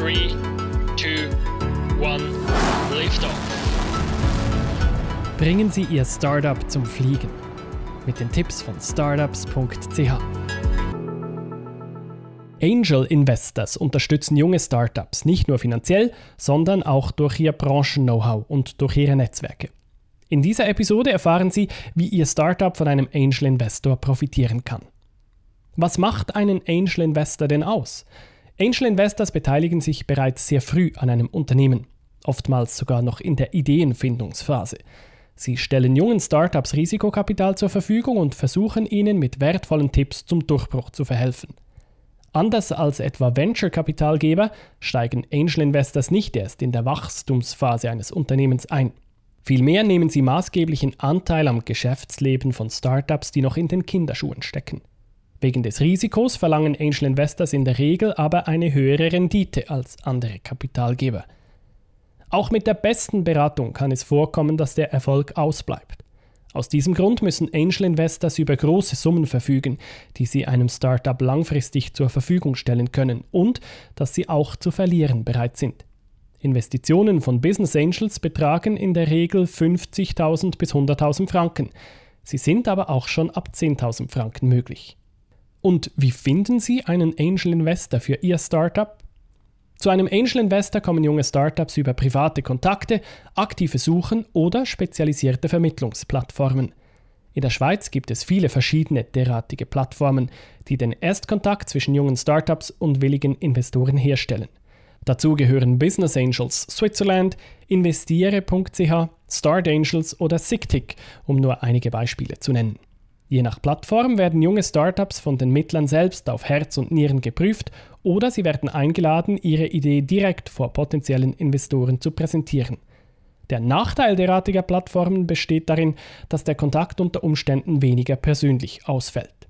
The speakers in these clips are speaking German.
3, 2, 1, Liftoff. Bringen Sie Ihr Startup zum Fliegen. Mit den Tipps von startups.ch. Angel Investors unterstützen junge Startups nicht nur finanziell, sondern auch durch ihr Branchen-Know-how und durch ihre Netzwerke. In dieser Episode erfahren Sie, wie Ihr Startup von einem Angel Investor profitieren kann. Was macht einen Angel Investor denn aus? Angel Investors beteiligen sich bereits sehr früh an einem Unternehmen, oftmals sogar noch in der Ideenfindungsphase. Sie stellen jungen Startups Risikokapital zur Verfügung und versuchen ihnen mit wertvollen Tipps zum Durchbruch zu verhelfen. Anders als etwa Venture-Kapitalgeber steigen Angel Investors nicht erst in der Wachstumsphase eines Unternehmens ein. Vielmehr nehmen sie maßgeblichen Anteil am Geschäftsleben von Startups, die noch in den Kinderschuhen stecken. Wegen des Risikos verlangen Angel Investors in der Regel aber eine höhere Rendite als andere Kapitalgeber. Auch mit der besten Beratung kann es vorkommen, dass der Erfolg ausbleibt. Aus diesem Grund müssen Angel Investors über große Summen verfügen, die sie einem Startup langfristig zur Verfügung stellen können und dass sie auch zu verlieren bereit sind. Investitionen von Business Angels betragen in der Regel 50.000 bis 100.000 Franken. Sie sind aber auch schon ab 10.000 Franken möglich. Und wie finden Sie einen Angel Investor für Ihr Startup? Zu einem Angel Investor kommen junge Startups über private Kontakte, aktive Suchen oder spezialisierte Vermittlungsplattformen. In der Schweiz gibt es viele verschiedene derartige Plattformen, die den Erstkontakt zwischen jungen Startups und willigen Investoren herstellen. Dazu gehören Business Angels Switzerland, investiere.ch, Start Angels oder SIGTIC, um nur einige Beispiele zu nennen. Je nach Plattform werden junge Startups von den Mittlern selbst auf Herz und Nieren geprüft oder sie werden eingeladen, ihre Idee direkt vor potenziellen Investoren zu präsentieren. Der Nachteil derartiger Plattformen besteht darin, dass der Kontakt unter Umständen weniger persönlich ausfällt.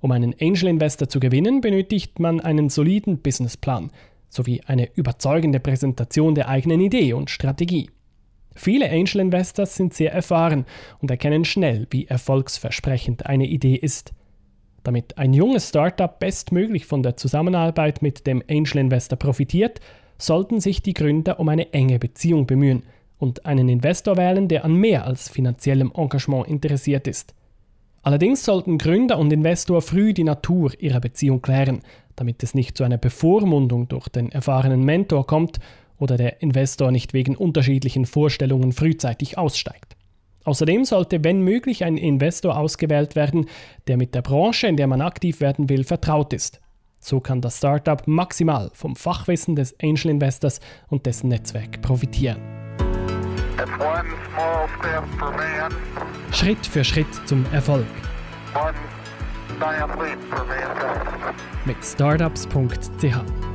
Um einen Angel Investor zu gewinnen, benötigt man einen soliden Businessplan sowie eine überzeugende Präsentation der eigenen Idee und Strategie. Viele Angel Investors sind sehr erfahren und erkennen schnell, wie erfolgsversprechend eine Idee ist. Damit ein junges Startup bestmöglich von der Zusammenarbeit mit dem Angel Investor profitiert, sollten sich die Gründer um eine enge Beziehung bemühen und einen Investor wählen, der an mehr als finanziellem Engagement interessiert ist. Allerdings sollten Gründer und Investor früh die Natur ihrer Beziehung klären, damit es nicht zu einer Bevormundung durch den erfahrenen Mentor kommt oder der Investor nicht wegen unterschiedlichen Vorstellungen frühzeitig aussteigt. Außerdem sollte, wenn möglich, ein Investor ausgewählt werden, der mit der Branche, in der man aktiv werden will, vertraut ist. So kann das Startup maximal vom Fachwissen des Angel Investors und dessen Netzwerk profitieren. Schritt für Schritt zum Erfolg. Mit startups.ch